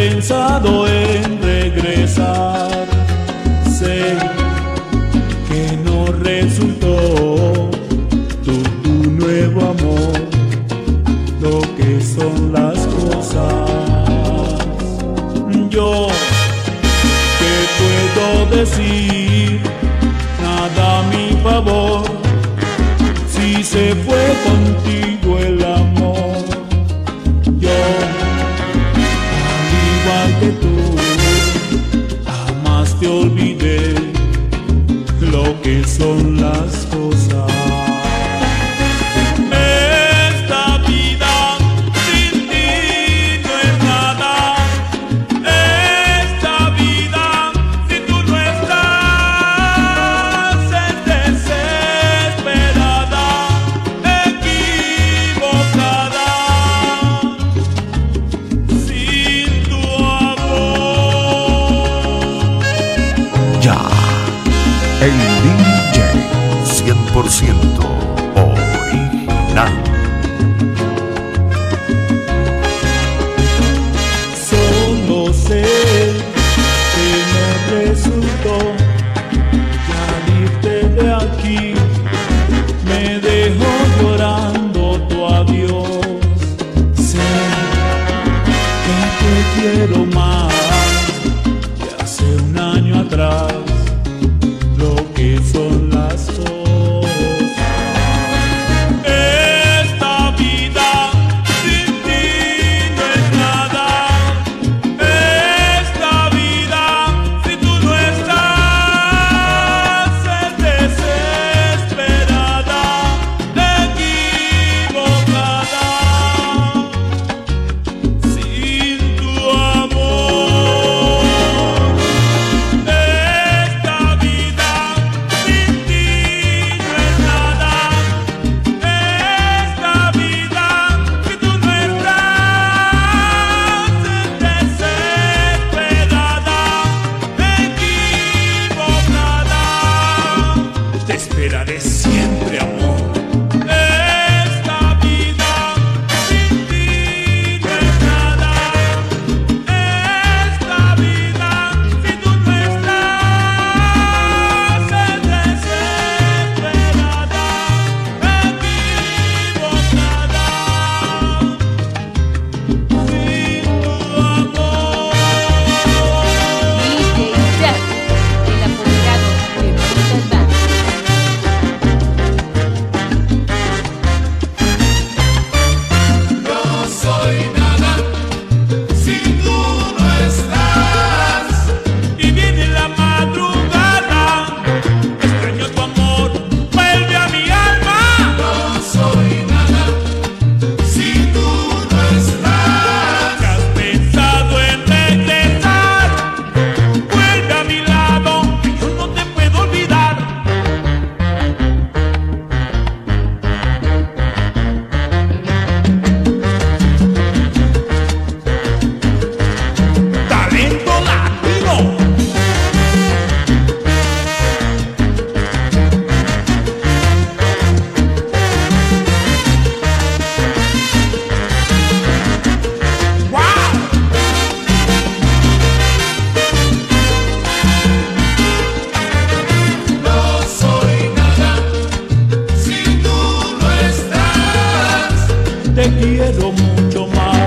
pensado en regresar. Sé que no resultó tu, tu nuevo amor, lo que son las cosas. Yo, ¿qué puedo decir? Nada a mi favor, si se fue contigo el amor. Que tú, jamás te olvidé lo que son las original. quiero mucho más.